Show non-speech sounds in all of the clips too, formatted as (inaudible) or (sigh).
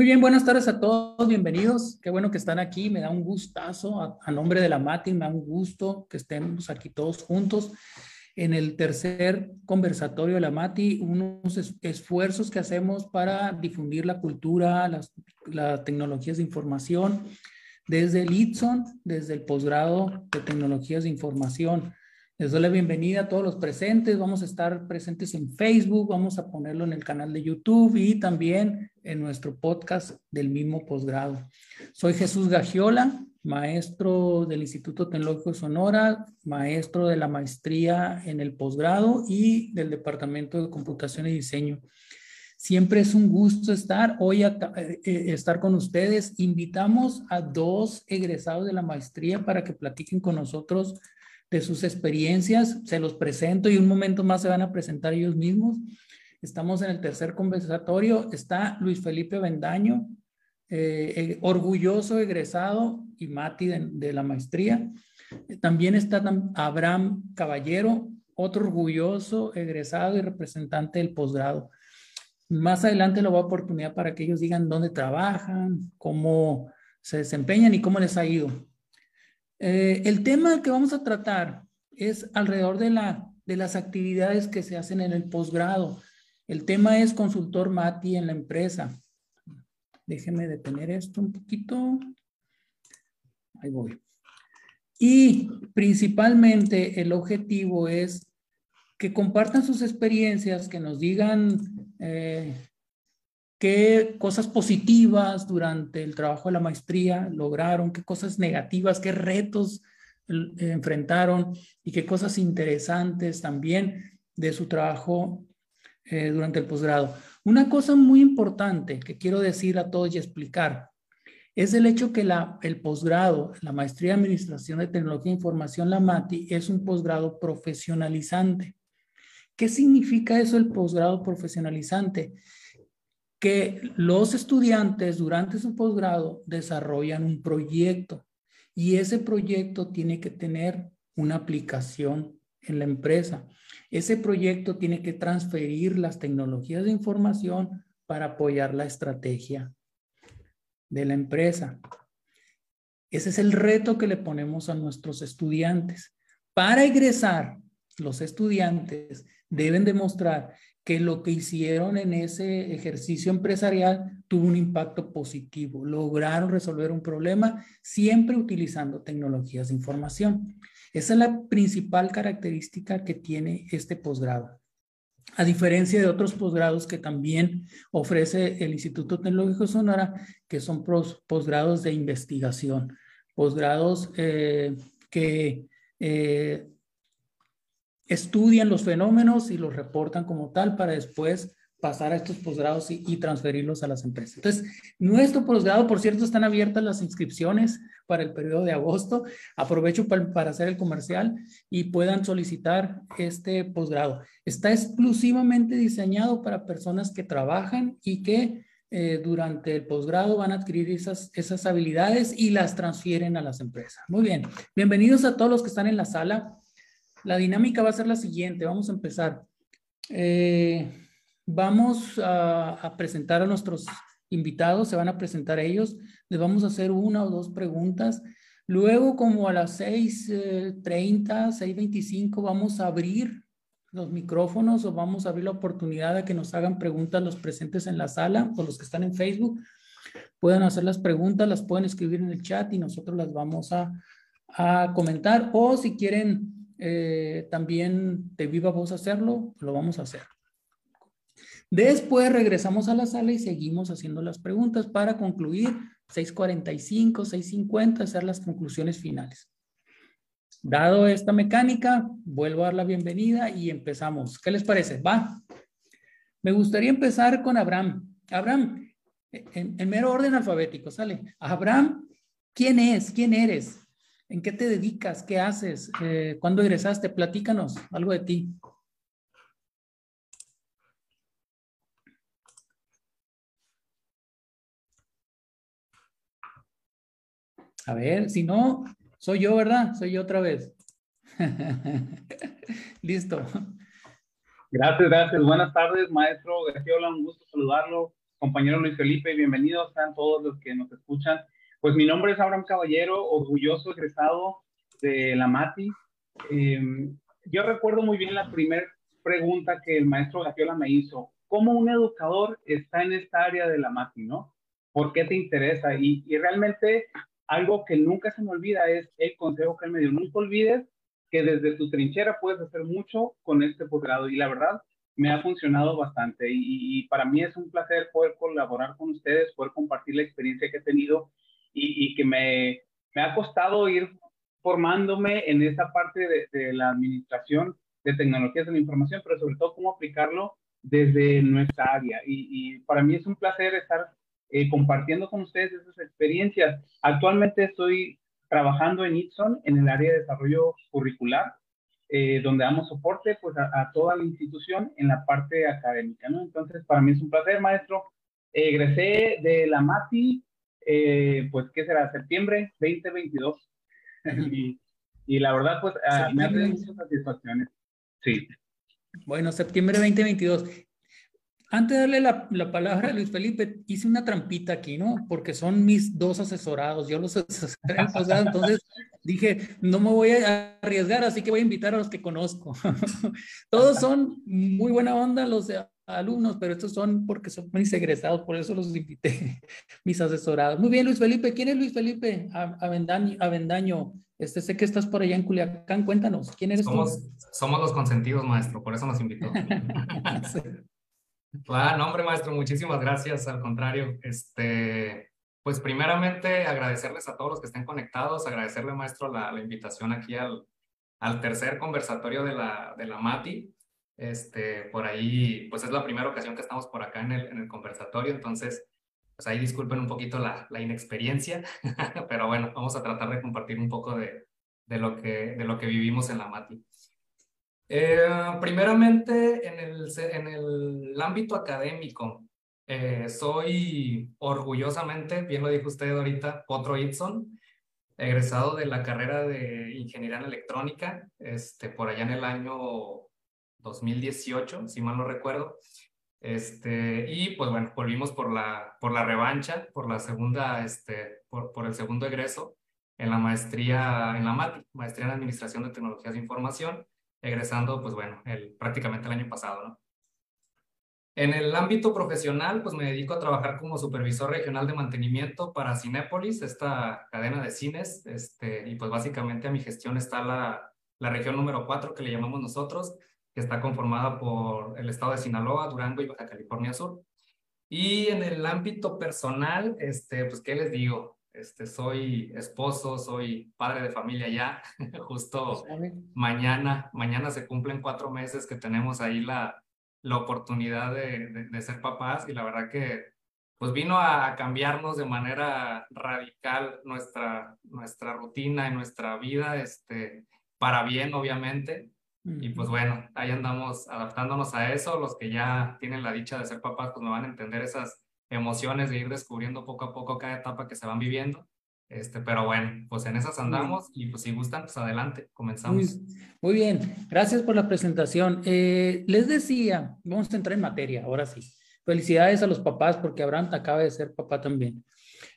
Muy bien, buenas tardes a todos, bienvenidos. Qué bueno que están aquí, me da un gustazo. A, nombre de la MATI, me da un gusto que estemos aquí todos juntos en el tercer conversatorio de la MATI, unos esfuerzos que hacemos para difundir la cultura, las, las tecnologías de información, desde el ITSON, desde el posgrado de tecnologías de información. Les doy la bienvenida a todos los presentes. Vamos a estar presentes en Facebook, vamos a ponerlo en el canal de YouTube y también en nuestro podcast del mismo posgrado. Soy Jesús Gagiola, maestro del Instituto Tecnológico de Sonora, maestro de la maestría en el posgrado y del Departamento de Computación y Diseño. Siempre es un gusto estar hoy a, eh, estar con ustedes. Invitamos a dos egresados de la maestría para que platiquen con nosotros de sus experiencias, se los presento y un momento más se van a presentar ellos mismos. Estamos en el tercer conversatorio, está Luis Felipe Bendaño, eh, eh, orgulloso egresado y Mati de, la maestría. También está Abraham Caballero, otro orgulloso egresado y representante del posgrado. Más adelante lo voy a oportunidad para que ellos digan dónde trabajan, cómo se desempeñan y cómo les ha ido. Eh, el tema que vamos a tratar es alrededor de, la, de las actividades que se hacen en el posgrado. El tema es consultor Mati en la empresa. Déjenme detener esto un poquito. Ahí voy. Y principalmente el objetivo es que compartan sus experiencias, que nos digan eh, qué cosas positivas durante el trabajo de la maestría lograron, qué cosas negativas, qué retos enfrentaron y qué cosas interesantes también de su trabajo eh, durante el posgrado. Una cosa muy importante que quiero decir a todos y explicar es el hecho que la, el posgrado, la maestría de Administración de Tecnología e Información, la MATI, es un posgrado profesionalizante. ¿Qué significa eso el posgrado profesionalizante? Que los estudiantes durante su posgrado desarrollan un proyecto y ese proyecto tiene que tener una aplicación en la empresa. Ese proyecto tiene que transferir las tecnologías de información para apoyar la estrategia de la empresa. Ese es el reto que le ponemos a nuestros estudiantes. Para egresar, los estudiantes deben demostrar que lo que hicieron en ese ejercicio empresarial tuvo un impacto positivo. Lograron resolver un problema siempre utilizando tecnologías de información. Esa es la principal característica que tiene este posgrado. A diferencia de otros posgrados que también ofrece el Instituto Tecnológico Sonora, que son posgrados de investigación, posgrados eh, que eh, estudian los fenómenos y los reportan como tal para después pasar a estos posgrados y, transferirlos a las empresas. Entonces, nuestro posgrado, por cierto, están abiertas las inscripciones para el periodo de agosto. Aprovecho para, hacer el comercial y puedan solicitar este posgrado. Está exclusivamente diseñado para personas que trabajan y que eh, durante el posgrado van a adquirir esas, esas habilidades y las transfieren a las empresas. Muy bien. Bienvenidos a todos los que están en la sala. La dinámica va a ser la siguiente. Vamos a empezar. Eh, vamos a, presentar a nuestros invitados, se van a presentar ellos. Les vamos a hacer una o dos preguntas. Luego, como a las 6.30, 6.25, vamos a abrir los micrófonos o vamos a abrir la oportunidad de que nos hagan preguntas los presentes en la sala o los que están en Facebook. Pueden hacer las preguntas, las pueden escribir en el chat y nosotros las vamos a, a comentar. O si quieren eh, también de viva voz hacerlo, lo vamos a hacer. Después regresamos a la sala y seguimos haciendo las preguntas para concluir 6.45, 6.50, hacer las conclusiones finales. Dado esta mecánica, vuelvo a dar la bienvenida y empezamos. ¿Qué les parece? Va. Me gustaría empezar con Abraham. Abraham, en, en mero orden alfabético, sale. Abraham, ¿quién es? ¿Quién eres? ¿En qué te dedicas? ¿Qué haces? Eh, ¿Cuándo egresaste? Platícanos algo de ti. A ver, si no, soy yo, ¿verdad? Soy yo otra vez. (laughs) Listo. Gracias, gracias. Buenas tardes, maestro Hola, un gusto saludarlo. compañero Luis Felipe, bienvenidos a todos los que nos escuchan. Pues mi nombre es Abraham Caballero, orgulloso egresado de la MATI. Em, yo recuerdo muy bien la primera pregunta que el maestro Gafiola me hizo. ¿Cómo un educador está en esta área de la MATI, no? ¿Por qué te interesa? Y, realmente algo que nunca se me olvida es el consejo que él me dio. Nunca olvides que desde tu trinchera puedes hacer mucho con este posgrado. Y la verdad, me ha funcionado bastante y, para mí es un placer poder colaborar con ustedes, poder compartir la experiencia que he tenido y, que me, me, ha costado ir formándome en esa parte de, de, la administración de tecnologías de la información, pero sobre todo cómo aplicarlo desde nuestra área. Y, para mí es un placer estar eh, compartiendo con ustedes esas experiencias. Actualmente estoy trabajando en Itson en el área de desarrollo curricular eh, donde damos soporte pues, a, toda la institución en la parte académica. ¿no? Entonces, para mí es un placer, maestro. egresé de la MATI, eh, pues, ¿qué será? Septiembre 2022. (laughs) y, y, la verdad, pues, uh, me ha muchas satisfacciones. Sí. Bueno, septiembre 2022. Antes de darle la, la, palabra a Luis Felipe, hice una trampita aquí, ¿no? Porque son mis dos asesorados, yo los (laughs) asesoré entonces dije, no me voy a arriesgar, así que voy a invitar a los que conozco. (laughs) Todos son muy buena onda los alumnos, pero estos son porque son mis egresados, por eso los invité, (laughs) mis asesorados. Muy bien, Luis Felipe, ¿quién es Luis Felipe Avendaño? Avendaño? Este, sé que estás por allá en Culiacán, cuéntanos, ¿quién eres somos, tú? Somos los consentidos, maestro, por eso nos invitó. (laughs) Ah, no, hombre, maestro, muchísimas gracias. Al contrario, este, pues primeramente agradecerles a todos los que estén conectados, agradecerle, maestro, la, la invitación aquí al, al, tercer conversatorio de la, de la MATI. Este, por ahí, pues es la primera ocasión que estamos por acá en el, en el conversatorio, entonces, pues ahí disculpen un poquito la, la inexperiencia, (laughs) pero bueno, vamos a tratar de compartir un poco de, de, lo, que, de lo que vivimos en la MATI. Eh, primeramente, en el, en el ámbito académico, eh, soy orgullosamente, bien lo dijo usted ahorita, Potro Itson, egresado de la carrera de Ingeniería en Electrónica, este, por allá en el año 2018, si mal no recuerdo. Este, y pues bueno, volvimos por la, por la revancha, por la segunda, este, por, por el segundo egreso en la maestría en la MATI, Maestría en Administración de Tecnologías de Información egresando, pues bueno, el, prácticamente el año pasado, ¿no? En el ámbito profesional, pues me dedico a trabajar como supervisor regional de mantenimiento para Cinépolis, esta cadena de cines, este, y pues básicamente a mi gestión está la, la región número 4 que le llamamos nosotros, que está conformada por el estado de Sinaloa, Durango y Baja California Sur. Y en el ámbito personal, este, pues, ¿qué les digo? Este, soy esposo, soy padre de familia ya. (laughs) Justo mañana, mañana se cumplen cuatro meses que tenemos ahí la, la oportunidad de, de, ser papás y la verdad que pues vino a cambiarnos de manera radical nuestra, nuestra rutina y nuestra vida, este, para bien obviamente. Y pues bueno, ahí andamos adaptándonos a eso. Los que ya tienen la dicha de ser papás, pues me van a entender esas emociones de ir descubriendo poco a poco cada etapa que se van viviendo. Este, pero bueno, pues en esas andamos y pues si gustan, pues adelante, comenzamos. Muy, bien, gracias por la presentación. Eh, les decía, vamos a entrar en materia, ahora sí. Felicidades a los papás porque Abraham acaba de ser papá también.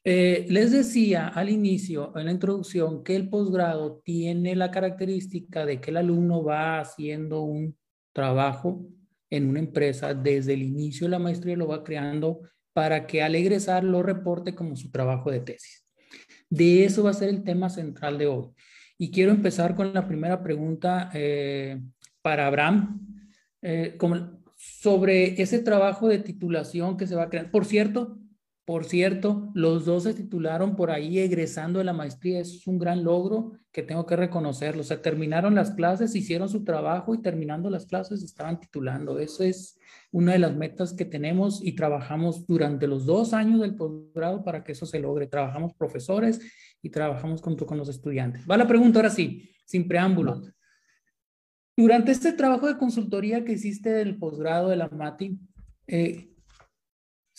Eh, les decía al inicio, en la introducción, que el posgrado tiene la característica de que el alumno va haciendo un trabajo en una empresa desde el inicio de la maestría, lo va creando para que al egresar lo reporte como su trabajo de tesis. De eso va a ser el tema central de hoy. Y quiero empezar con la primera pregunta eh, para Abraham, eh, sobre ese trabajo de titulación que se va a crear. Por cierto, por cierto, los dos se titularon por ahí egresando de la maestría. es un gran logro que tengo que reconocerlo. O sea, terminaron las clases, hicieron su trabajo y terminando las clases estaban titulando. Eso es una de las metas que tenemos y trabajamos durante los dos años del posgrado para que eso se logre. Trabajamos profesores y trabajamos junto con los estudiantes. Va la pregunta ahora sí, sin preámbulo. Durante este trabajo de consultoría que hiciste del posgrado de la MATI, eh,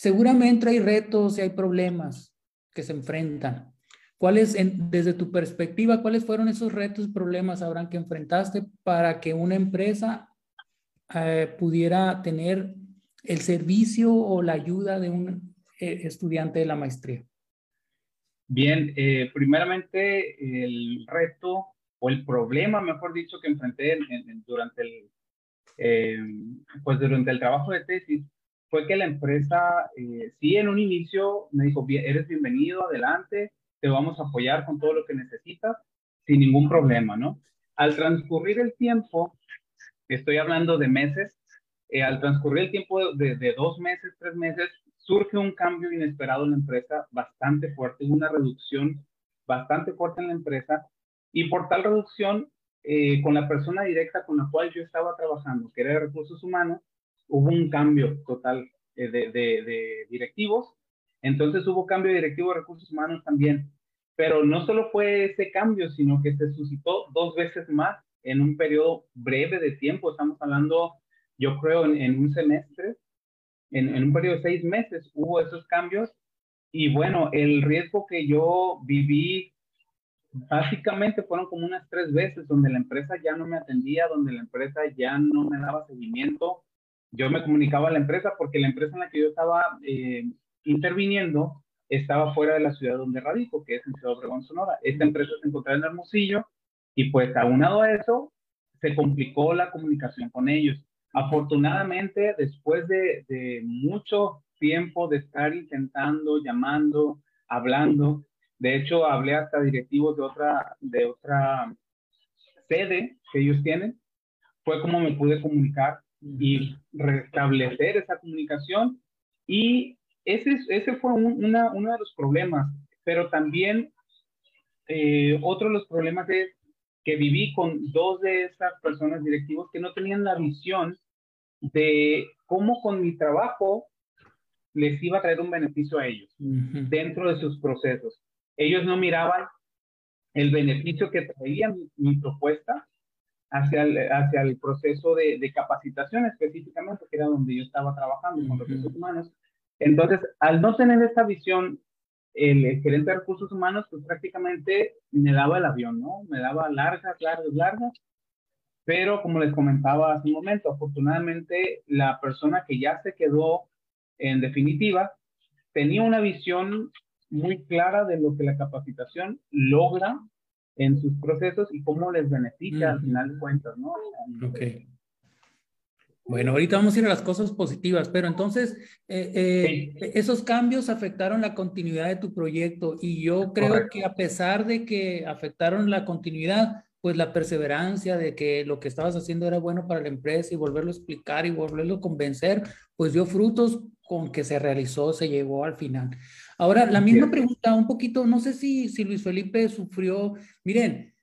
Seguramente hay retos y hay problemas que se enfrentan. ¿Cuáles, desde tu perspectiva, cuáles fueron esos retos y problemas, Abraham, que enfrentaste para que una empresa eh, pudiera tener el servicio o la ayuda de un eh, estudiante de la maestría? Bien, eh, primeramente el reto o el problema, mejor dicho, que enfrenté durante el pues durante el trabajo de tesis fue que la empresa, eh, sí, en un inicio me dijo, eres bienvenido, adelante, te vamos a apoyar con todo lo que necesitas, sin ningún problema, ¿no? Al transcurrir el tiempo, estoy hablando de meses, eh, al transcurrir el tiempo de, dos meses, tres meses, surge un cambio inesperado en la empresa bastante fuerte, una reducción bastante fuerte en la empresa, y por tal reducción eh, con la persona directa con la cual yo estaba trabajando, que era de recursos humanos, hubo un cambio total eh, de, directivos. Entonces hubo cambio de directivo de recursos humanos también. Pero no solo fue ese cambio, sino que se suscitó dos veces más en un periodo breve de tiempo. Estamos hablando, yo creo, en, un semestre, en, en, un periodo de seis meses hubo esos cambios. Y bueno, el riesgo que yo viví básicamente fueron como unas tres veces donde la empresa ya no me atendía, donde la empresa ya no me daba seguimiento. Yo me comunicaba a la empresa porque la empresa en la que yo estaba eh, interviniendo estaba fuera de la ciudad donde radico, que es en Ciudad Obregón, Sonora. Esta empresa se encontraba en Hermosillo y pues aunado a eso, se complicó la comunicación con ellos. Afortunadamente, después de, de mucho tiempo de estar intentando, llamando, hablando, de hecho, hablé hasta directivos de otra, de otra sede que ellos tienen. Fue como me pude comunicar y restablecer esa comunicación. Y ese, ese fue una, uno de los problemas. Pero también eh, otro de los problemas es que viví con dos de esas personas directivos que no tenían la visión de cómo con mi trabajo les iba a traer un beneficio a ellos dentro de sus procesos. Ellos no miraban el beneficio que traía mi, propuesta hacia el, hacia el proceso de, capacitación específicamente, que era donde yo estaba trabajando con recursos humanos. Entonces, al no tener esta visión, el, gerente de recursos humanos, pues prácticamente me daba el avión, ¿no? Me daba largas, largas, largas. Pero como les comentaba hace un momento, afortunadamente la persona que ya se quedó en definitiva tenía una visión muy clara de lo que la capacitación logra en sus procesos y cómo les beneficia al final de cuentas, ¿no? Ok. Bueno, ahorita vamos a ir a las cosas positivas, pero entonces eh, eh, esos cambios afectaron la continuidad de tu proyecto y yo creo que a pesar de que afectaron la continuidad, pues la perseverancia de que lo que estabas haciendo era bueno para la empresa y volverlo a explicar y volverlo a convencer, pues dio frutos con que se realizó, se llegó al final. Ahora, la misma pregunta, un poquito, no sé si, si Luis Felipe sufrió, miren,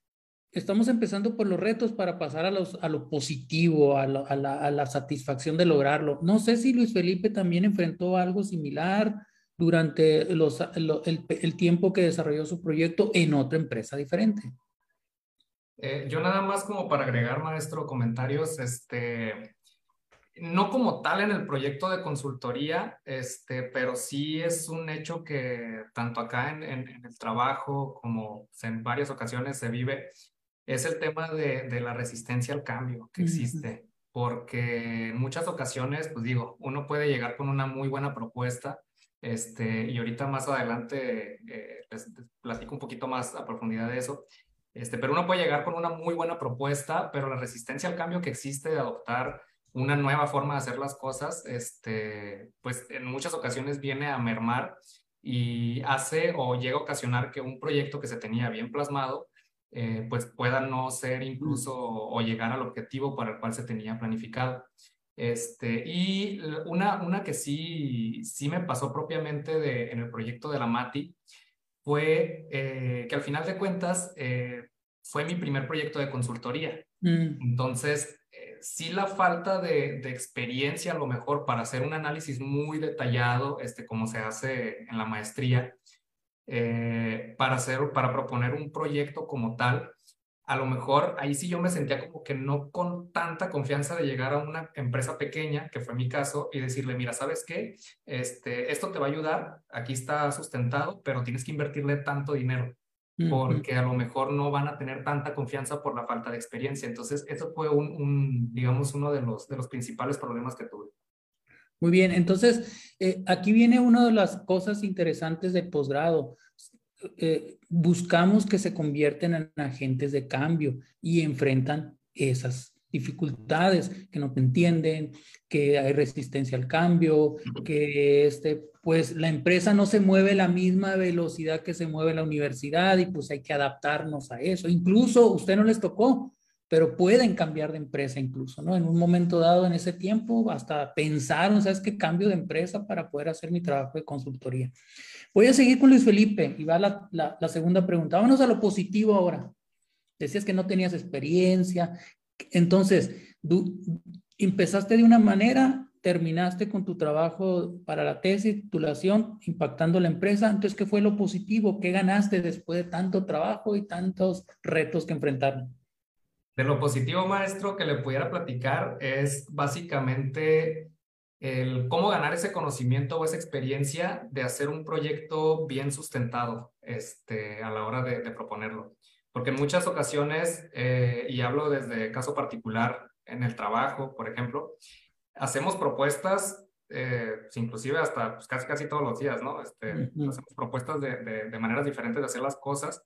estamos empezando por los retos para pasar a, los, a lo positivo, a, a, la, a, la, satisfacción de lograrlo. No sé si Luis Felipe también enfrentó algo similar durante los, el, el, tiempo que desarrolló su proyecto en otra empresa diferente. Eh, yo nada más como para agregar, maestro, comentarios, este, no como tal en el proyecto de consultoría, este, pero sí es un hecho que tanto acá en, el trabajo como en varias ocasiones se vive, es el tema de, la resistencia al cambio que existe. Porque en muchas ocasiones, pues digo, uno puede llegar con una muy buena propuesta, este, y ahorita más adelante eh, les, platico un poquito más a profundidad de eso, este, pero uno puede llegar con una muy buena propuesta, pero la resistencia al cambio que existe de adoptar una nueva forma de hacer las cosas, este, pues en muchas ocasiones viene a mermar y hace o llega a ocasionar que un proyecto que se tenía bien plasmado, eh, pues pueda no ser incluso o llegar al objetivo para el cual se tenía planificado. Este, y una, una que sí, sí me pasó propiamente de, en el proyecto de la MATI fue eh, que al final de cuentas eh, fue mi primer proyecto de consultoría. Mm. Entonces, sí la falta de, experiencia a lo mejor para hacer un análisis muy detallado, este, como se hace en la maestría, eh, para, hacer, para proponer un proyecto como tal, a lo mejor ahí sí yo me sentía como que no con tanta confianza de llegar a una empresa pequeña, que fue mi caso, y decirle, mira, ¿sabes qué? Este, esto te va a ayudar, aquí está sustentado, pero tienes que invertirle tanto dinero porque a lo mejor no van a tener tanta confianza por la falta de experiencia. Entonces, eso fue un, digamos, uno de los, de los principales problemas que tuve. Muy bien, entonces eh, aquí viene una de las cosas interesantes del posgrado. Eh, buscamos que se convierten en agentes de cambio y enfrentan esas dificultades, que no te entienden, que hay resistencia al cambio, que este, pues la empresa no se mueve a la misma velocidad que se mueve la universidad y pues hay que adaptarnos a eso. Incluso usted no les tocó, pero pueden cambiar de empresa incluso, ¿no? En un momento dado en ese tiempo hasta pensaron, ¿sabes qué? Cambio de empresa para poder hacer mi trabajo de consultoría. Voy a seguir con Luis Felipe y va la, la, segunda pregunta. Vámonos a lo positivo ahora. Decías que no tenías experiencia. Entonces, empezaste de una manera, terminaste con tu trabajo para la tesis, titulación, impactando la empresa. Entonces, ¿qué fue lo positivo? ¿Qué ganaste después de tanto trabajo y tantos retos que enfrentaron? De lo positivo, maestro, que le pudiera platicar es básicamente el cómo ganar ese conocimiento o esa experiencia de hacer un proyecto bien sustentado este, a la hora de, proponerlo. Porque en muchas ocasiones, eh, y hablo desde caso particular en el trabajo, por ejemplo, hacemos propuestas, eh, inclusive hasta pues, casi, casi todos los días, ¿no? Este, Hacemos propuestas de, de, de, maneras diferentes de hacer las cosas,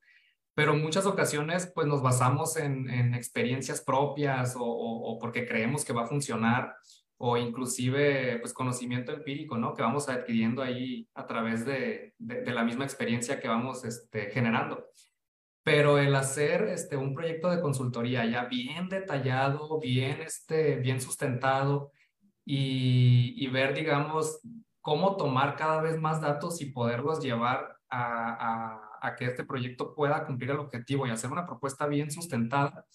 pero en muchas ocasiones pues nos basamos en, en experiencias propias o, o, o, porque creemos que va a funcionar o inclusive pues conocimiento empírico, ¿no? Que vamos adquiriendo ahí a través de, de la misma experiencia que vamos este, generando pero el hacer este, un proyecto de consultoría ya bien detallado, bien, este, bien sustentado y, y ver, digamos, cómo tomar cada vez más datos y poderlos llevar a, a, a, que este proyecto pueda cumplir el objetivo y hacer una propuesta bien sustentada,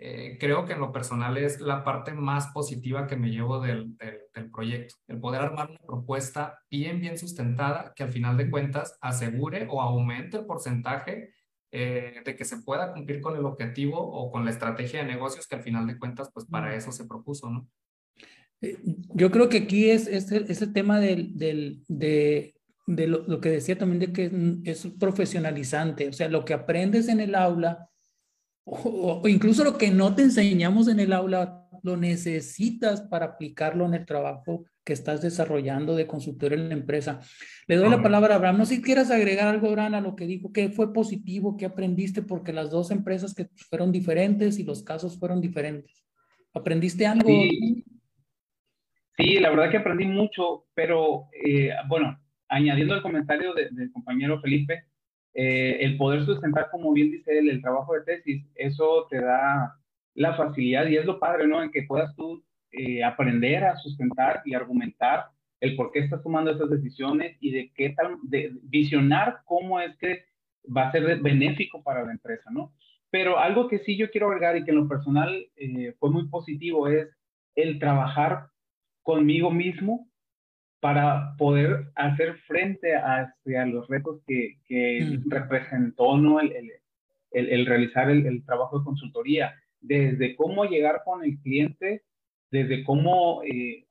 eh, creo que en lo personal es la parte más positiva que me llevo del, del, del, proyecto, el poder armar una propuesta bien, bien sustentada que al final de cuentas asegure o aumente el porcentaje eh, de que se pueda cumplir con el objetivo o con la estrategia de negocios que al final de cuentas, pues para eso se propuso, ¿no? Eh, yo creo que aquí es, es, el, es el tema del, del, de, de lo, lo, que decía también de que es profesionalizante, o sea, lo que aprendes en el aula o, o incluso lo que no te enseñamos en el aula, lo necesitas para aplicarlo en el trabajo que estás desarrollando de consultor en la empresa. Le doy la palabra a Abraham. No sé si quieras agregar algo, Abraham, a lo que dijo, qué fue positivo, qué aprendiste, porque las dos empresas que fueron diferentes y los casos fueron diferentes. ¿Aprendiste algo? Sí, sí la verdad que aprendí mucho, pero eh, bueno, añadiendo el comentario de, del compañero Felipe, eh, el poder sustentar, como bien dice él, el trabajo de tesis, eso te da la facilidad y es lo padre, ¿no? En que puedas tú eh, aprender a sustentar y argumentar el por qué estás tomando esas decisiones y de qué tal, de visionar cómo es que va a ser benéfico para la empresa, ¿no? Pero algo que sí yo quiero agregar y que en lo personal fue muy positivo es el trabajar conmigo mismo para poder hacer frente a, este, a los retos que, que mm. representó ¿no? el, el, el, el realizar el, trabajo de consultoría, desde cómo llegar con el cliente desde cómo, eh,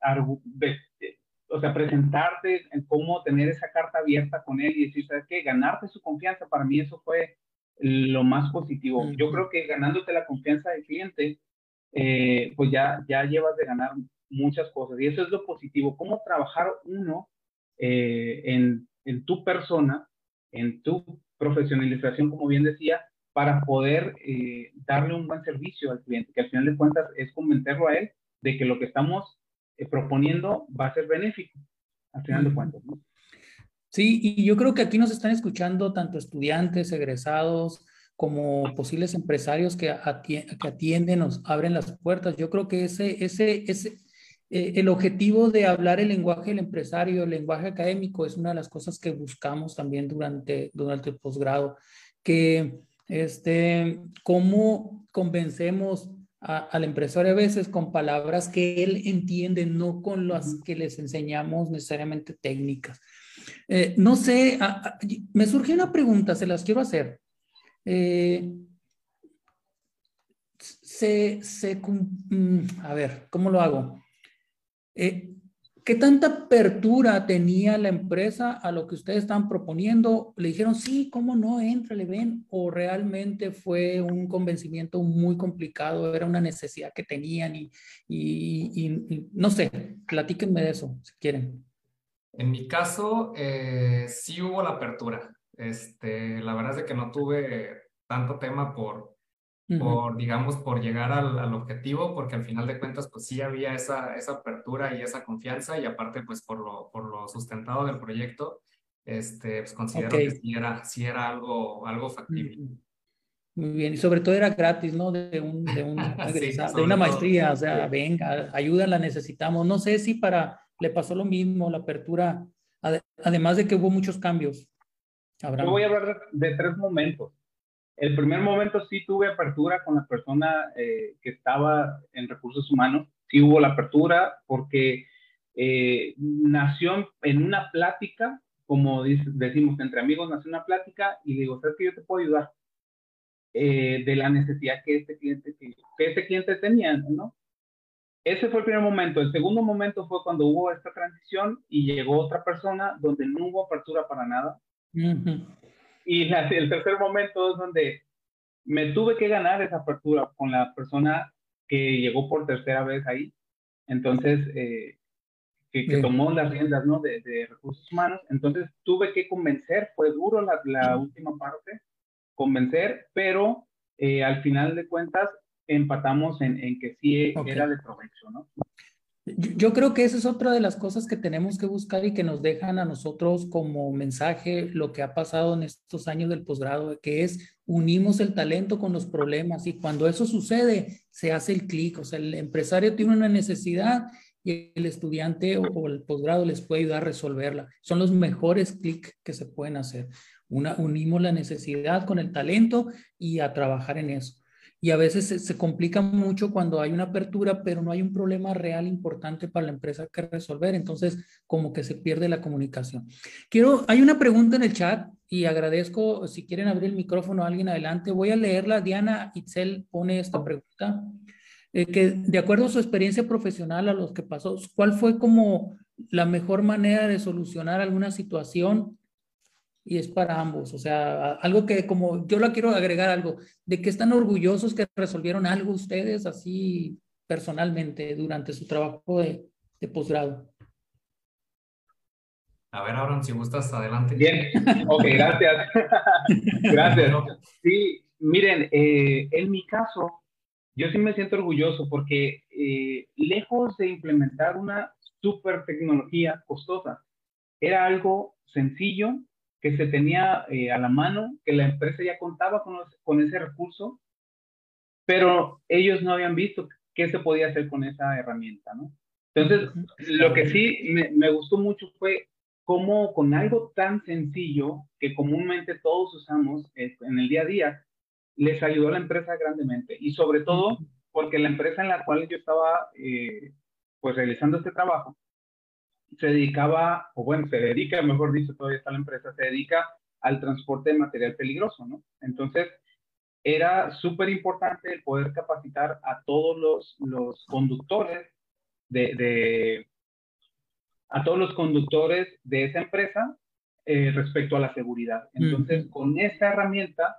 o sea, presentarte, en cómo tener esa carta abierta con él y decir, ¿sabes qué? Ganarte su confianza, para mí eso fue lo más positivo. Yo creo que ganándote la confianza del cliente, eh, pues ya, ya llevas de ganar muchas cosas. Y eso es lo positivo, cómo trabajar uno eh, en, en tu persona, en tu profesionalización, como bien decía, para poder eh, darle un buen servicio al cliente, que al final de cuentas es convencerlo a él de que lo que estamos eh, proponiendo va a ser benéfico, al final de cuentas. ¿no? Sí, y yo creo que aquí nos están escuchando tanto estudiantes, egresados, como posibles empresarios que, atienden, que atienden, nos abren las puertas. Yo creo que ese, ese, ese eh, el objetivo de hablar el lenguaje del empresario, el lenguaje académico, es una de las cosas que buscamos también durante, durante el posgrado, que este, cómo convencemos a, al empresario a veces con palabras que él entiende, no con las que les enseñamos necesariamente técnicas. Eh, no sé, a, a, me surgió una pregunta, se las quiero hacer. Eh, se, se, mm, a ver, ¿cómo lo hago? Eh, ¿Qué tanta apertura tenía la empresa a lo que ustedes estaban proponiendo? ¿Le dijeron, sí, cómo no, entra, le ven? ¿O realmente fue un convencimiento muy complicado? ¿Era una necesidad que tenían? Y, y, no sé, platíquenme de eso, si quieren. En mi caso, eh, sí hubo la apertura. Este, la verdad es que no tuve tanto tema por, por, digamos, por llegar al, al, objetivo, porque al final de cuentas, pues sí había esa, esa apertura y esa confianza, y aparte, pues por lo, por lo sustentado del proyecto, este, pues considero que sí era, sí era algo, algo factible. Muy bien, y sobre todo era gratis, ¿no? De, un, de, un, (laughs) de una maestría, o sea, venga, ayuda, la necesitamos. No sé si para, le pasó lo mismo, la apertura, además de que hubo muchos cambios. Yo voy a hablar de tres momentos. El primer momento sí tuve apertura con la persona eh, que estaba en recursos humanos, sí hubo la apertura porque eh, nació en una plática, como decimos entre amigos, nació una plática y digo, ¿sabes que yo te puedo ayudar? Eh, de la necesidad que este cliente, que, este tenía, ¿no? Ese fue el primer momento. El segundo momento fue cuando hubo esta transición y llegó otra persona donde no hubo apertura para nada. Y el tercer momento es donde me tuve que ganar esa apertura con la persona que llegó por tercera vez ahí. Entonces, eh, que, tomó las riendas ¿no? de, recursos humanos. Entonces, tuve que convencer, fue duro la, la última parte, convencer, pero eh, al final de cuentas empatamos en, en que sí era de provecho, ¿no? Yo creo que esa es otra de las cosas que tenemos que buscar y que nos dejan a nosotros como mensaje lo que ha pasado en estos años del posgrado, que es unimos el talento con los problemas y cuando eso sucede se hace el clic, o sea, el empresario tiene una necesidad y el estudiante o, el posgrado les puede ayudar a resolverla. Son los mejores clics que se pueden hacer. Unimos la necesidad con el talento y a trabajar en eso y a veces se, complica mucho cuando hay una apertura, pero no hay un problema real importante para la empresa que resolver. Entonces, como que se pierde la comunicación. Quiero, hay una pregunta en el chat y agradezco, si quieren abrir el micrófono a alguien adelante, voy a leerla. Diana Itzel pone esta pregunta. Eh, que de acuerdo a su experiencia profesional, a los que pasó, ¿cuál fue como la mejor manera de solucionar alguna situación y es para ambos. O sea, algo que como yo la quiero agregar algo, de que están orgullosos que resolvieron algo ustedes así personalmente durante su trabajo de, de posgrado. A ver, Aaron, si gustas, adelante. Bien, ok, gracias. (laughs) gracias. Sí, miren, eh, en mi caso, yo sí me siento orgulloso porque eh, lejos de implementar una super tecnología costosa, era algo sencillo, que se tenía eh, a la mano, que la empresa ya contaba con, con ese recurso, pero ellos no habían visto qué se podía hacer con esa herramienta, ¿no? Entonces, lo que sí me, me, gustó mucho fue cómo con algo tan sencillo que comúnmente todos usamos eh, en el día a día, les ayudó a la empresa grandemente. Y sobre todo porque la empresa en la cual yo estaba eh, pues realizando este trabajo, se dedicaba, o bueno, se dedica, mejor dicho, todavía está la empresa, se dedica al transporte de material peligroso, ¿no? Entonces, era súper importante el poder capacitar a todos los, los conductores de, de, a todos los conductores de esa empresa eh, respecto a la seguridad. Entonces, con esta herramienta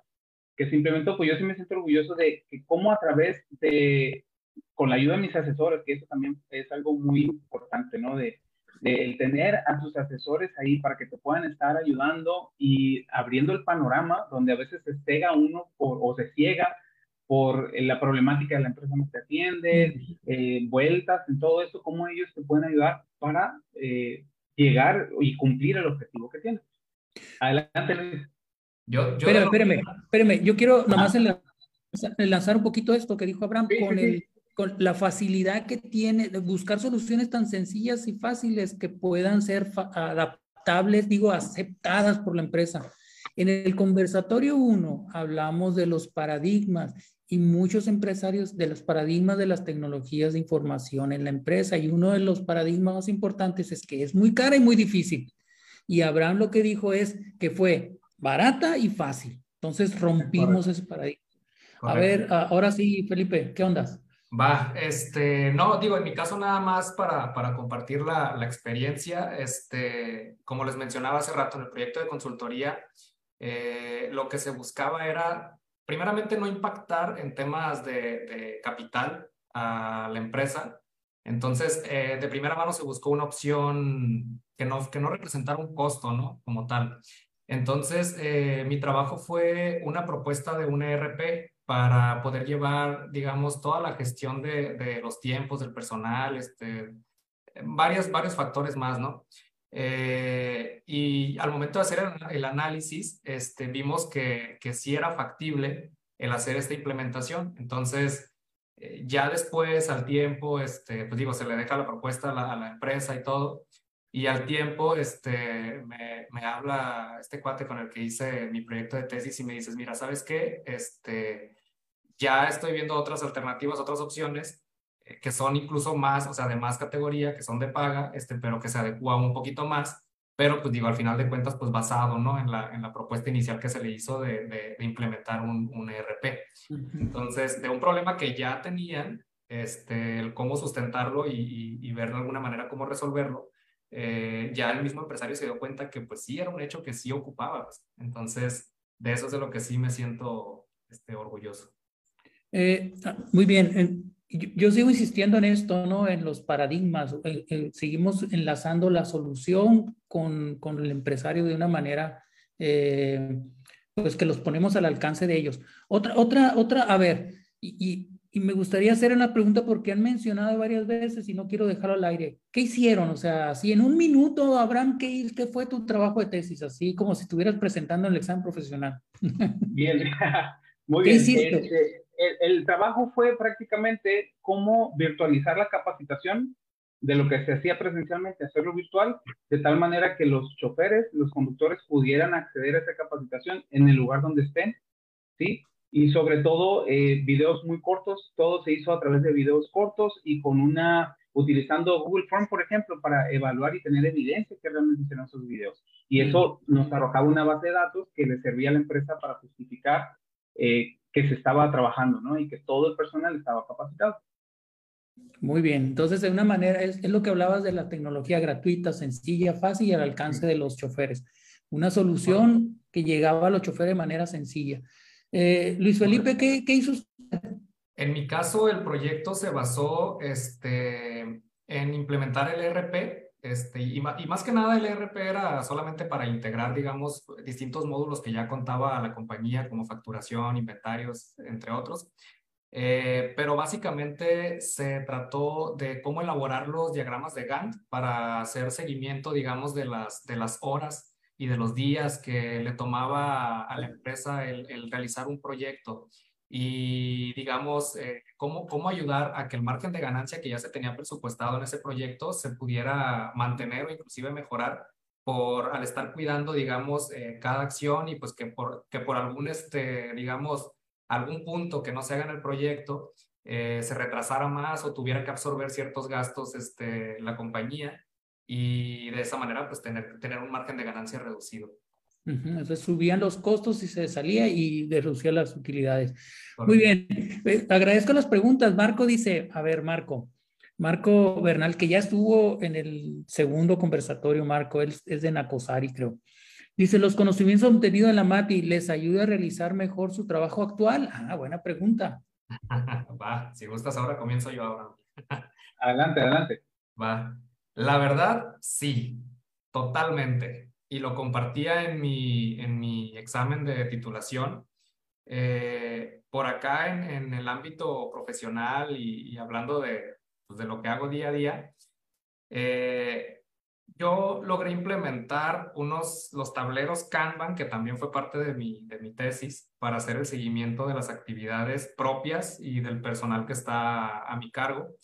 que se implementó, pues yo sí me siento orgulloso de que cómo a través de, con la ayuda de mis asesores, que eso también es algo muy importante, ¿no? De, el tener a tus asesores ahí para que te puedan estar ayudando y abriendo el panorama donde a veces se cega uno o se ciega por la problemática de la empresa que te atiende, eh, vueltas en todo eso, cómo ellos te pueden ayudar para eh, llegar y cumplir el objetivo que tienes. Adelante, Luis. Yo, yo espérame, espérame, yo quiero nomás enlazar un poquito esto que dijo Abraham con el con la facilidad que tiene de buscar soluciones tan sencillas y fáciles que puedan ser adaptables, digo, aceptadas por la empresa. En el conversatorio 1 hablamos de los paradigmas y muchos empresarios de los paradigmas de las tecnologías de información en la empresa y uno de los paradigmas más importantes es que es muy cara y muy difícil. Y Abraham lo que dijo es que fue barata y fácil. Entonces rompimos ese paradigma. A ver, ahora sí, Felipe, ¿qué ondas? Va, este, no, digo, en mi caso nada más para, para compartir la, la experiencia, este, como les mencionaba hace rato en el proyecto de consultoría, eh, lo que se buscaba era, primeramente, no impactar en temas de, de capital a la empresa. Entonces, eh, de primera mano se buscó una opción que no, que no representara un costo, ¿no? Como tal. Entonces, eh, mi trabajo fue una propuesta de un ERP para poder llevar, digamos, toda la gestión de, de los tiempos del personal, este, varios, varios factores más, ¿no? Eh, y al momento de hacer el, análisis, este, vimos que, que sí era factible el hacer esta implementación. Entonces, eh, ya después, al tiempo, este, pues digo, se le deja la propuesta a la, a la empresa y todo. Y al tiempo, este, me, me, habla este cuate con el que hice mi proyecto de tesis y me dices, mira, ¿sabes qué? Este, ya estoy viendo otras alternativas, otras opciones eh, que son incluso más, o sea, de más categoría, que son de paga, este, pero que se adecúa un poquito más, pero pues digo, al final de cuentas, pues basado, ¿no? En la, en la propuesta inicial que se le hizo de, de, de implementar un, un ERP. Entonces, de un problema que ya tenían, este, el cómo sustentarlo y, y, y ver de alguna manera cómo resolverlo, eh, ya el mismo empresario se dio cuenta que pues sí era un hecho que sí ocupaba. Pues. Entonces, de eso es de lo que sí me siento este, orgulloso. Eh, ah, muy bien. Yo, yo, sigo insistiendo en esto, ¿no? En los paradigmas. Eh, eh, seguimos enlazando la solución con, con, el empresario de una manera, eh, pues que los ponemos al alcance de ellos. Otra, otra, otra, a ver, y, y, y, me gustaría hacer una pregunta porque han mencionado varias veces y no quiero dejarlo al aire. ¿Qué hicieron? O sea, si en un minuto, Abraham, ¿qué, qué fue tu trabajo de tesis? Así como si estuvieras presentando el examen profesional. Bien, (laughs) muy bien. Este, el, el, trabajo fue prácticamente cómo virtualizar la capacitación de lo que se hacía presencialmente, hacerlo virtual, de tal manera que los choferes, los conductores pudieran acceder a esa capacitación en el lugar donde estén, ¿sí? Y sobre todo, eh, videos muy cortos, todo se hizo a través de videos cortos y con una, utilizando Google Form, por ejemplo, para evaluar y tener evidencia que realmente hicieron esos videos. Y eso nos arrojaba una base de datos que le servía a la empresa para justificar eh, que se estaba trabajando, ¿no? Y que todo el personal estaba capacitado. Muy bien, entonces de una manera es, es, lo que hablabas de la tecnología gratuita, sencilla, fácil y al alcance de los choferes. Una solución que llegaba a los choferes de manera sencilla. Eh, Luis Felipe, ¿qué, ¿qué, hizo usted? En mi caso, el proyecto se basó este, en implementar el ERP este, y, y, más que nada el ERP era solamente para integrar, digamos, distintos módulos que ya contaba la compañía, como facturación, inventarios, entre otros. Eh, pero básicamente se trató de cómo elaborar los diagramas de Gantt para hacer seguimiento, digamos, de las, de las horas y de los días que le tomaba a la empresa el, el realizar un proyecto y digamos, eh, cómo, cómo ayudar a que el margen de ganancia que ya se tenía presupuestado en ese proyecto se pudiera mantener o inclusive mejorar por al estar cuidando, digamos, eh, cada acción y pues que por, que por algún, este, digamos, algún punto que no se haga en el proyecto eh, se retrasara más o tuviera que absorber ciertos gastos este, la compañía y de esa manera pues tener, tener un margen de ganancia reducido. Entonces subían los costos y se salía y reducía las utilidades. Muy bien, eh, agradezco las preguntas. Marco dice, a ver, Marco, Marco Bernal, que ya estuvo en el segundo conversatorio, Marco, él es de Nacosari, creo. Dice, ¿los conocimientos obtenidos en la MATI les ayuda a realizar mejor su trabajo actual? Ah, buena pregunta. (laughs) Va, si gustas ahora, comienzo yo ahora. adelante, adelante. Va. La verdad, sí, totalmente y lo compartía en mi, en mi examen de titulación. Eh, por acá en, en, el ámbito profesional y, hablando de, pues, de, lo que hago día a día, eh, yo logré implementar unos, los tableros Kanban, que también fue parte de mi, de mi tesis, para hacer el seguimiento de las actividades propias y del personal que está a mi cargo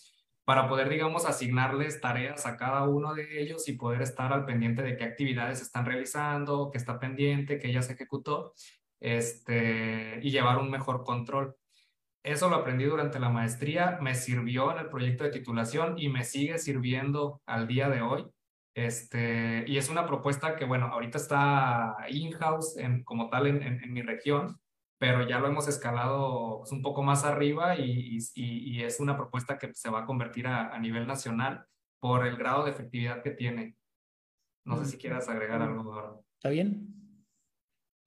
para poder, digamos, asignarles tareas a cada uno de ellos y poder estar al pendiente de qué actividades están realizando, qué está pendiente, qué ya se ejecutó, este, y llevar un mejor control. Eso lo aprendí durante la maestría, me sirvió en el proyecto de titulación y me sigue sirviendo al día de hoy. Este, y es una propuesta que, bueno, ahorita está in-house como tal en, mi región, pero ya lo hemos escalado pues, un poco más arriba y, y, es una propuesta que se va a convertir a, a, nivel nacional por el grado de efectividad que tiene. No sé si quieras agregar algo. ¿Está bien?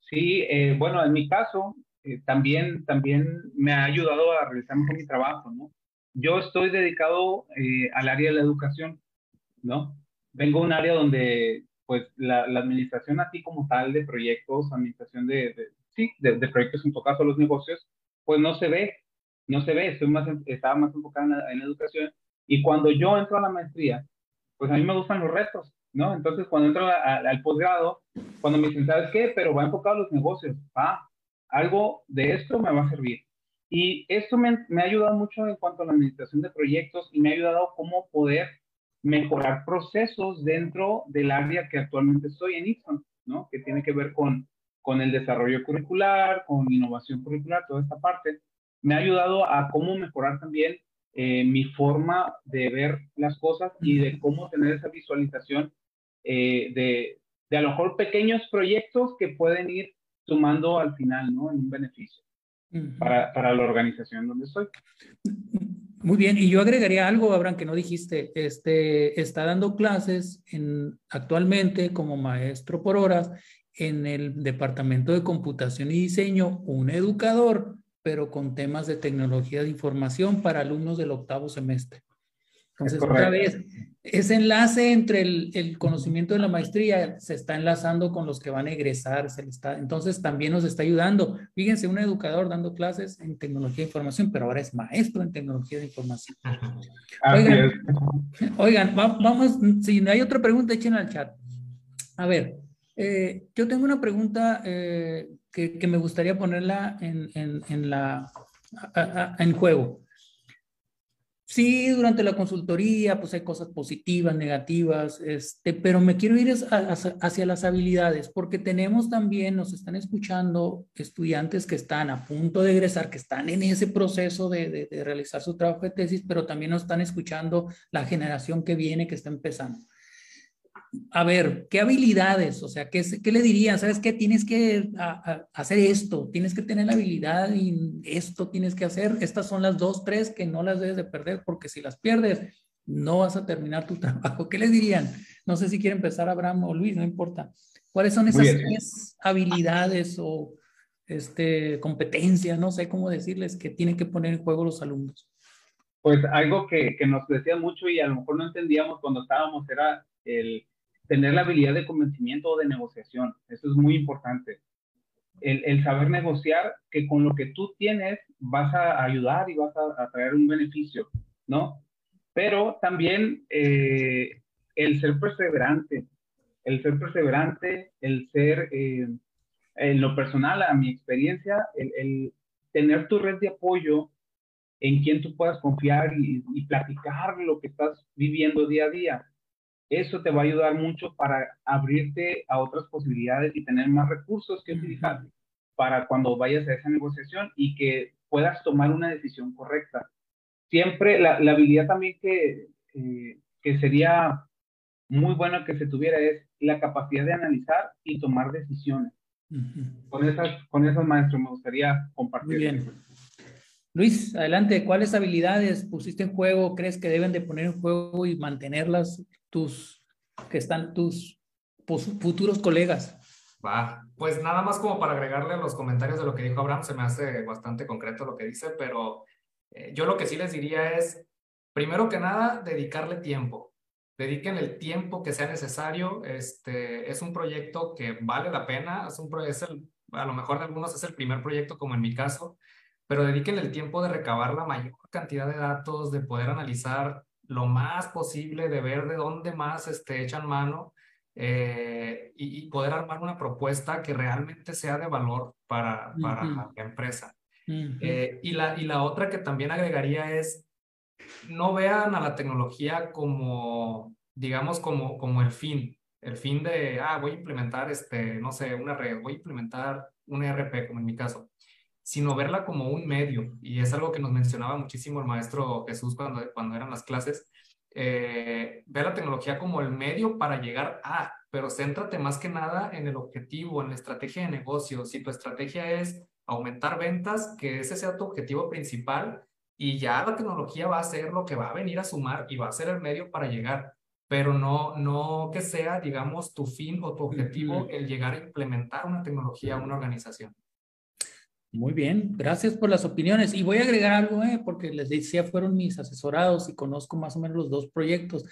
Sí, eh, bueno, en mi caso, eh, también, también me ha ayudado a realizar mejor mi trabajo, ¿no? Yo estoy dedicado eh, al área de la educación, ¿no? Vengo de un área donde, pues, la, la administración así como tal de proyectos, administración de, sí, de, proyectos en tu caso los negocios, pues no se ve, no se ve, estoy más, estaba más enfocado en la, educación. Y cuando yo entro a la maestría, pues a mí me gustan los retos, ¿no? Entonces, cuando entro al posgrado, cuando me dicen, ¿sabes qué? Pero va enfocado a los negocios, ah, algo de esto me va a servir. Y esto me, me, ha ayudado mucho en cuanto a la administración de proyectos y me ha ayudado cómo poder mejorar procesos dentro del área que actualmente estoy en Easton, ¿no? Que tiene que ver con, con el desarrollo curricular, con innovación curricular, toda esta parte. Me ha ayudado a cómo mejorar también eh, mi forma de ver las cosas y de cómo tener esa visualización eh, de, de a lo mejor pequeños proyectos que pueden ir sumando al final, ¿no? En un beneficio para, para la organización donde estoy. Muy bien, y yo agregaría algo, Abraham, que no dijiste. Este, está dando clases en, actualmente como maestro por horas en el departamento de computación y diseño, un educador, pero con temas de tecnología de información para alumnos del octavo semestre. Entonces, otra vez, ese enlace entre el, conocimiento de la maestría se está enlazando con los que van a egresar, se está, entonces también nos está ayudando. Fíjense, un educador dando clases en tecnología de información, pero ahora es maestro en tecnología de información. Oigan, oigan vamos, si no hay otra pregunta, echen al chat. A ver, eh, yo tengo una pregunta eh, que, me gustaría ponerla en, en, la, en juego. Sí, durante la consultoría, pues hay cosas positivas, negativas, este, pero me quiero ir hacia, las habilidades, porque tenemos también, nos están escuchando estudiantes que están a punto de egresar, que están en ese proceso de, de realizar su trabajo de tesis, pero también nos están escuchando la generación que viene, que está empezando a ver, ¿qué habilidades? O sea, ¿qué, qué le dirían? ¿Sabes qué? Tienes que hacer esto, tienes que tener la habilidad y esto tienes que hacer. Estas son las dos, tres que no las debes de perder porque si las pierdes, no vas a terminar tu (laughs) trabajo. ¿Qué le dirían? No sé si quiere empezar Abraham o Luis, no importa. ¿Cuáles son esas tres habilidades o este, competencias, no sé cómo decirles, que tienen que poner en juego los alumnos? Pues algo que, que nos decía mucho y a lo mejor no entendíamos cuando estábamos era el tener la habilidad de convencimiento o de negociación. Eso es muy importante. El, saber negociar que con lo que tú tienes vas a ayudar y vas a, traer un beneficio, ¿no? Pero también eh, el ser perseverante, el ser perseverante, el ser, eh, en lo personal, a mi experiencia, el, tener tu red de apoyo en quien tú puedas confiar y, y platicar lo que estás viviendo día a día eso te va a ayudar mucho para abrirte a otras posibilidades y tener más recursos que utilizar para cuando vayas a esa negociación y que puedas tomar una decisión correcta. Siempre la, habilidad también que, eh, que sería muy bueno que se tuviera es la capacidad de analizar y tomar decisiones. Con esas, con esos maestros me gustaría compartir. Muy bien. Luis, adelante, ¿cuáles habilidades pusiste en juego, crees que deben de poner en juego y mantenerlas tus, que están tus futuros colegas? Va, pues nada más como para agregarle los comentarios de lo que dijo Abraham, se me hace bastante concreto lo que dice, pero eh, yo lo que sí les diría es, primero que nada, dedicarle tiempo. Dediquen el tiempo que sea necesario. Este, es un proyecto que vale la pena, es un, es el, a lo mejor de algunos es el primer proyecto como en mi caso, pero dediquen el tiempo de recabar la mayor cantidad de datos, de poder analizar lo más posible, de ver de dónde más este, echan mano eh, y, poder armar una propuesta que realmente sea de valor para, para la empresa. Eh, y, la, y la otra que también agregaría es, no vean a la tecnología como, digamos, como, como el fin. El fin de, ah, voy a implementar, este, no sé, una red, voy a implementar un ERP, como en mi caso sino verla como un medio. Y es algo que nos mencionaba muchísimo el maestro Jesús cuando, cuando eran las clases. Eh, ver la tecnología como el medio para llegar a, pero céntrate más que nada en el objetivo, en la estrategia de negocio. Si tu estrategia es aumentar ventas, que ese sea tu objetivo principal y ya la tecnología va a ser lo que va a venir a sumar y va a ser el medio para llegar, pero no, no que sea, digamos, tu fin o tu objetivo el llegar a implementar una tecnología a una organización. Muy bien, gracias por las opiniones. Y voy a agregar algo, eh, porque les decía, fueron mis asesorados y conozco más o menos los dos proyectos.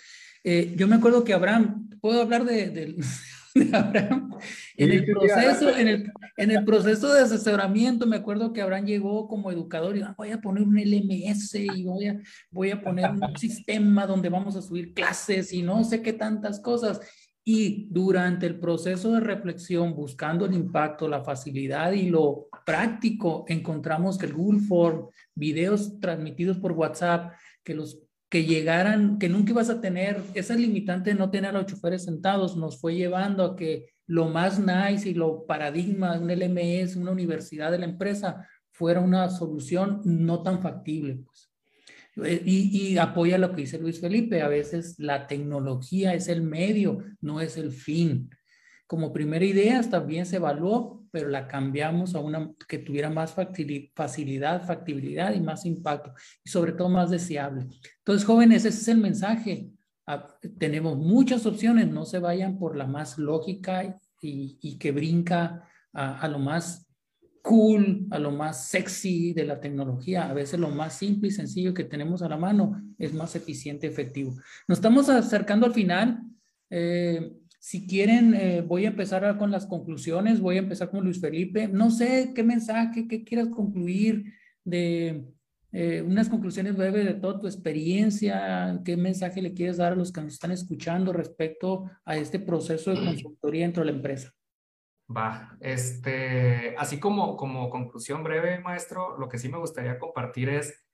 Eh, yo me acuerdo que Abraham, puedo hablar de, (laughs) de, Abraham, en el, proceso, en, el, en el proceso de asesoramiento, me acuerdo que Abraham llegó como educador y dijo, voy a poner un LMS y voy a, voy a poner un (laughs) sistema donde vamos a subir clases y no sé qué tantas cosas. Y durante el proceso de reflexión, buscando el impacto, la facilidad y lo práctico, encontramos que el Google Form, videos transmitidos por WhatsApp, que los que llegaran, que nunca ibas a tener, esa limitante de no tener a los choferes sentados, nos fue llevando a que lo más nice y lo paradigma de un LMS, una universidad de la empresa, fuera una solución no tan factible. Pues. Eh, y, apoya lo que dice Luis Felipe, a veces la tecnología es el medio, no es el fin. Como primera idea también se evaluó, pero la cambiamos a una que tuviera más facilidad, factibilidad y más impacto, y sobre todo más deseable. Entonces, jóvenes, ese es el mensaje. Ah, tenemos muchas opciones, no se vayan por la más lógica y, que brinca a lo más cool, a lo más sexy de la tecnología. A veces lo más simple y sencillo que tenemos a la mano es más eficiente y efectivo. Nos estamos acercando al final. Eh, si quieren, eh, voy a empezar con las conclusiones. Voy a empezar con Luis Felipe. No sé qué mensaje, qué quieras concluir de eh, unas conclusiones breves de toda tu experiencia. ¿Qué mensaje le quieres dar a los que nos están escuchando respecto a este proceso de consultoría dentro de la empresa? Va, este, así como, como conclusión breve, maestro, lo que sí me gustaría compartir es,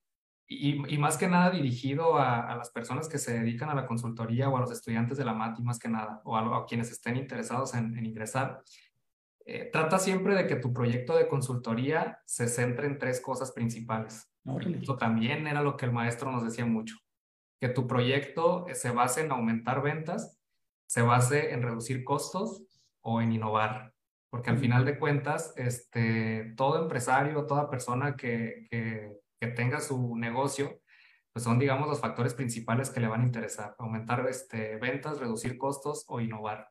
y, y más que nada dirigido a, a, las personas que se dedican a la consultoría o a los estudiantes de la MATI más que nada, o a, quienes estén interesados en, en ingresar, eh, trata siempre de que tu proyecto de consultoría se centre en tres cosas principales. Eso también era lo que el maestro nos decía mucho, que tu proyecto se base en aumentar ventas, se base en reducir costos o en innovar porque al final de cuentas, este, todo empresario, toda persona que, que, tenga su negocio, pues son, digamos, los factores principales que le van a interesar. Aumentar este, ventas, reducir costos o innovar.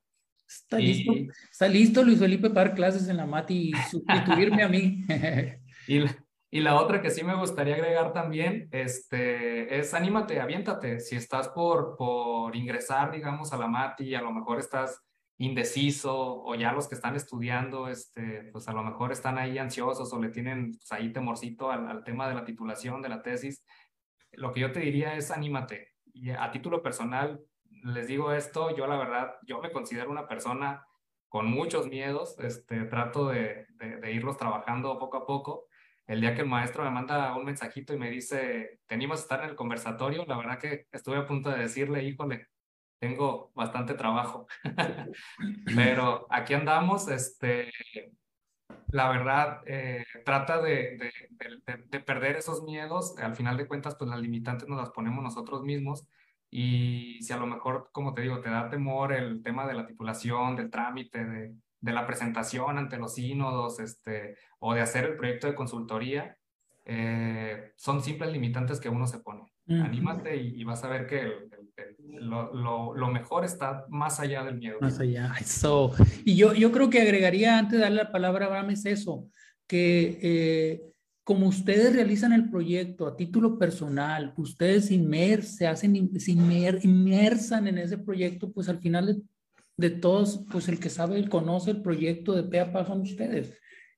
Está listo. Está listo Luis Felipe para dar clases en la MATI y sustituirme a mí. (laughs) y, la, y la otra que sí me gustaría agregar también este, es anímate, aviéntate. Si estás por, por ingresar, digamos, a la MATI, a lo mejor estás indeciso o ya los que están estudiando, este, pues a lo mejor están ahí ansiosos o le tienen pues, ahí temorcito al, tema de la titulación, de la tesis, lo que yo te diría es anímate. Y a título personal, les digo esto, yo la verdad, yo me considero una persona con muchos miedos, este, trato de irlos trabajando poco a poco. El día que el maestro me manda un mensajito y me dice, tenemos que estar en el conversatorio, la verdad que estuve a punto de decirle, híjole, tengo bastante trabajo. (laughs) (clears throat) Pero aquí andamos, este, la verdad, eh, trata de, de, de, perder esos miedos. Al final de cuentas, pues las limitantes nos las ponemos nosotros mismos. Y si a lo mejor, como te digo, te da temor el tema de la titulación, del trámite, de, de la presentación ante los sínodos, este, o de hacer el proyecto de consultoría, eh, son simples limitantes que uno se pone. Anímate y, vas a ver que el, lo, lo, mejor está más allá del miedo. Más allá. Y yo, yo creo que agregaría antes de darle la palabra a Abraham es eso, que eh, como ustedes realizan el proyecto a título personal, ustedes se hacen, inmersan en ese proyecto, pues al final de, todos, pues el que sabe, el conoce el proyecto de pe a pa son ustedes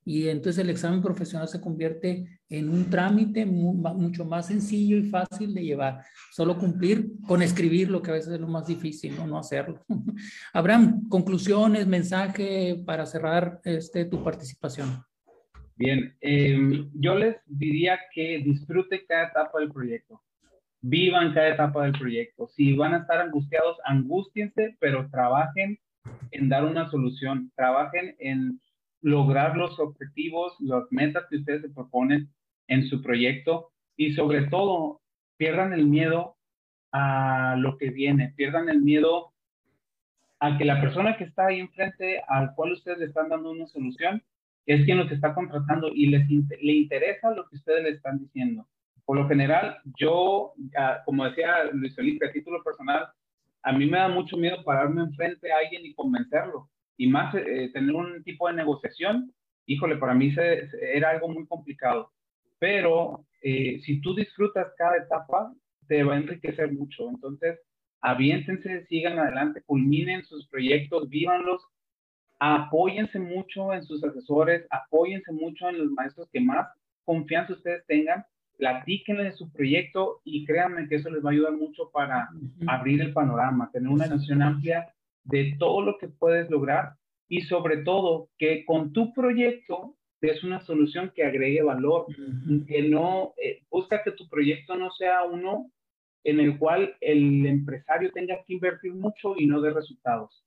y entonces el examen profesional se convierte en un trámite mucho más sencillo y fácil de llevar. Solo cumplir con escribir lo que a veces es lo más difícil, no, no hacerlo. (laughs) Abraham, conclusiones, mensaje para cerrar este, tu participación. Bien, em, yo les diría que disfruten cada etapa del proyecto. Vivan cada etapa del proyecto. Si van a estar angustiados, angustiense, pero trabajen en dar una solución. Trabajen en lograr los objetivos, las metas que ustedes se proponen en su proyecto y sobre todo pierdan el miedo a lo que viene, pierdan el miedo a que la persona que está ahí enfrente al cual ustedes le están dando una solución es quien los está contratando y les le interesa lo que ustedes le están diciendo. Por lo general, yo, ah, como decía Luis Felipe, a título personal, a mí me da mucho miedo pararme enfrente a alguien y convencerlo. Y más eh, tener un tipo de negociación, híjole, para mí era algo muy complicado. Pero eh, si tú disfrutas cada etapa, te va a enriquecer mucho. Entonces, aviéntense, sigan adelante, culminen sus proyectos, vívanlos, apóyense mucho en sus asesores, apóyense mucho en los maestros que más confianza ustedes tengan, platíquenle de su proyecto y créanme que eso les va a ayudar mucho para abrir el panorama, tener una noción amplia de todo lo que puedes lograr y sobre todo que con tu proyecto es una solución que agregue valor, que no, eh, busca que tu proyecto no sea uno en el cual el empresario tenga que invertir mucho y no de resultados,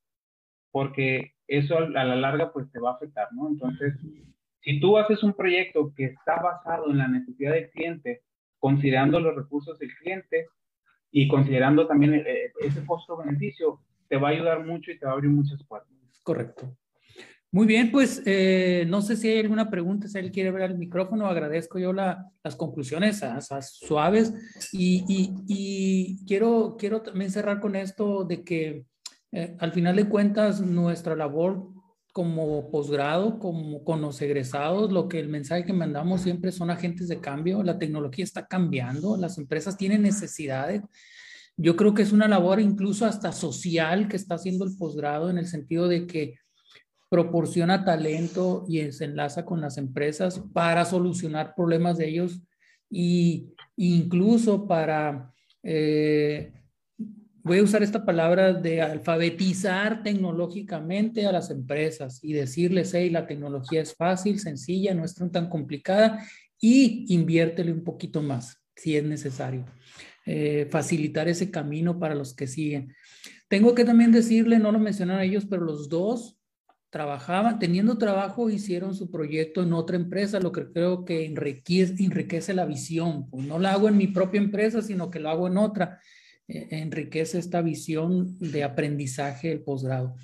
porque eso a la larga pues te va a afectar, ¿no? Entonces, si tú haces un proyecto que está basado en la necesidad del cliente, considerando los recursos del cliente y considerando también eh, ese costo-beneficio, te va a ayudar mucho y te va a abrir muchas puertas. Correcto. Muy bien, pues eh, no sé si hay alguna pregunta, si él quiere ver el micrófono, agradezco yo la, las conclusiones suaves y, y, quiero, quiero también cerrar con esto de que eh, al final de cuentas nuestra labor como posgrado, como con los egresados, lo que el mensaje que mandamos siempre son agentes de cambio, la tecnología está cambiando, las empresas tienen necesidades. Yo creo que es una labor incluso hasta social que está haciendo el posgrado en el sentido de que proporciona talento y se enlaza con las empresas para solucionar problemas de ellos y incluso para, eh, voy a usar esta palabra de alfabetizar tecnológicamente a las empresas y decirles, hey, la tecnología es fácil, sencilla, no es tan complicada y inviértele un poquito más si es necesario. Eh, facilitar ese camino para los que siguen. Tengo que también decirle, no lo mencionaron ellos, pero los dos trabajaban, teniendo trabajo, hicieron su proyecto en otra empresa, lo que creo que enriquece, enriquece la visión. Pues no lo hago en mi propia empresa, sino que lo hago en otra. Eh, enriquece esta visión de aprendizaje del posgrado.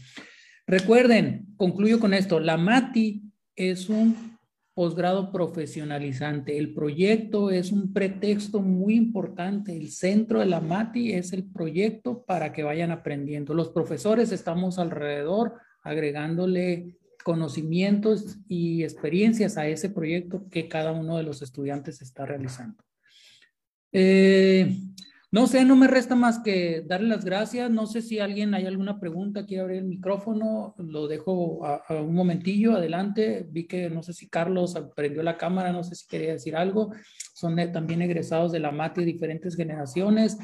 Recuerden, concluyo con esto, la MATI es un posgrado profesionalizante. El proyecto es un pretexto muy importante. El centro de la MATI es el proyecto para que vayan aprendiendo. Los profesores estamos alrededor agregándole conocimientos y experiencias a ese proyecto que cada uno de los estudiantes está realizando. Eh, no sé, no me resta más que darle las gracias. No sé si alguien hay alguna pregunta, quiere abrir el micrófono, lo dejo un momentillo, adelante. Vi que no sé si Carlos prendió la cámara, no sé si quería decir algo. Son también egresados de la MATI de diferentes generaciones.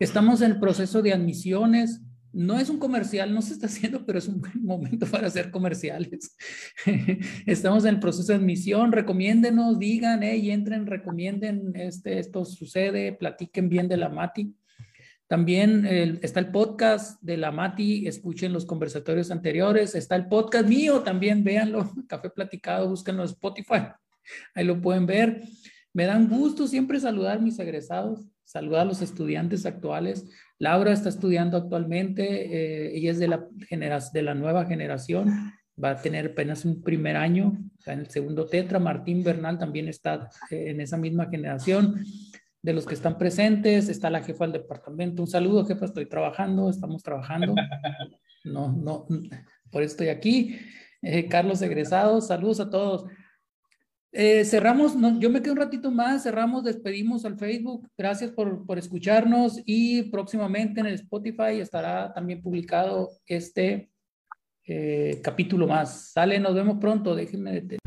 Estamos en el proceso de admisiones. No es un comercial, no se está haciendo, pero es un buen momento para hacer comerciales. (laughs) Estamos en el proceso de admisión, recomiéndenos, digan, y entren, recomienden, este, esto sucede, platiquen bien de la MATI. También está el podcast de la Mati, escuchen los conversatorios anteriores, está el podcast mío, también véanlo, (laughs) Café Platicado, búsquenlo en Spotify, (laughs) ahí lo pueden ver. Me dan gusto siempre saludar a mis egresados, saludar a los estudiantes actuales. Laura está estudiando actualmente, eh, ella es de la, de la nueva generación, va a tener apenas un primer año, está en el segundo tetra. Martín Bernal también está eh, en esa misma generación. De los que están presentes, está la jefa del departamento. Un saludo, jefa, estoy trabajando, estamos trabajando. (laughs) No, no, por eso estoy aquí. Eh, Carlos egresado, saludos a todos. Eh, cerramos, yo me quedo un ratito más, cerramos, despedimos al Facebook. Gracias por, por, escucharnos y próximamente en el Spotify estará también publicado este eh, capítulo más. Sale, nos vemos pronto, déjenme detener.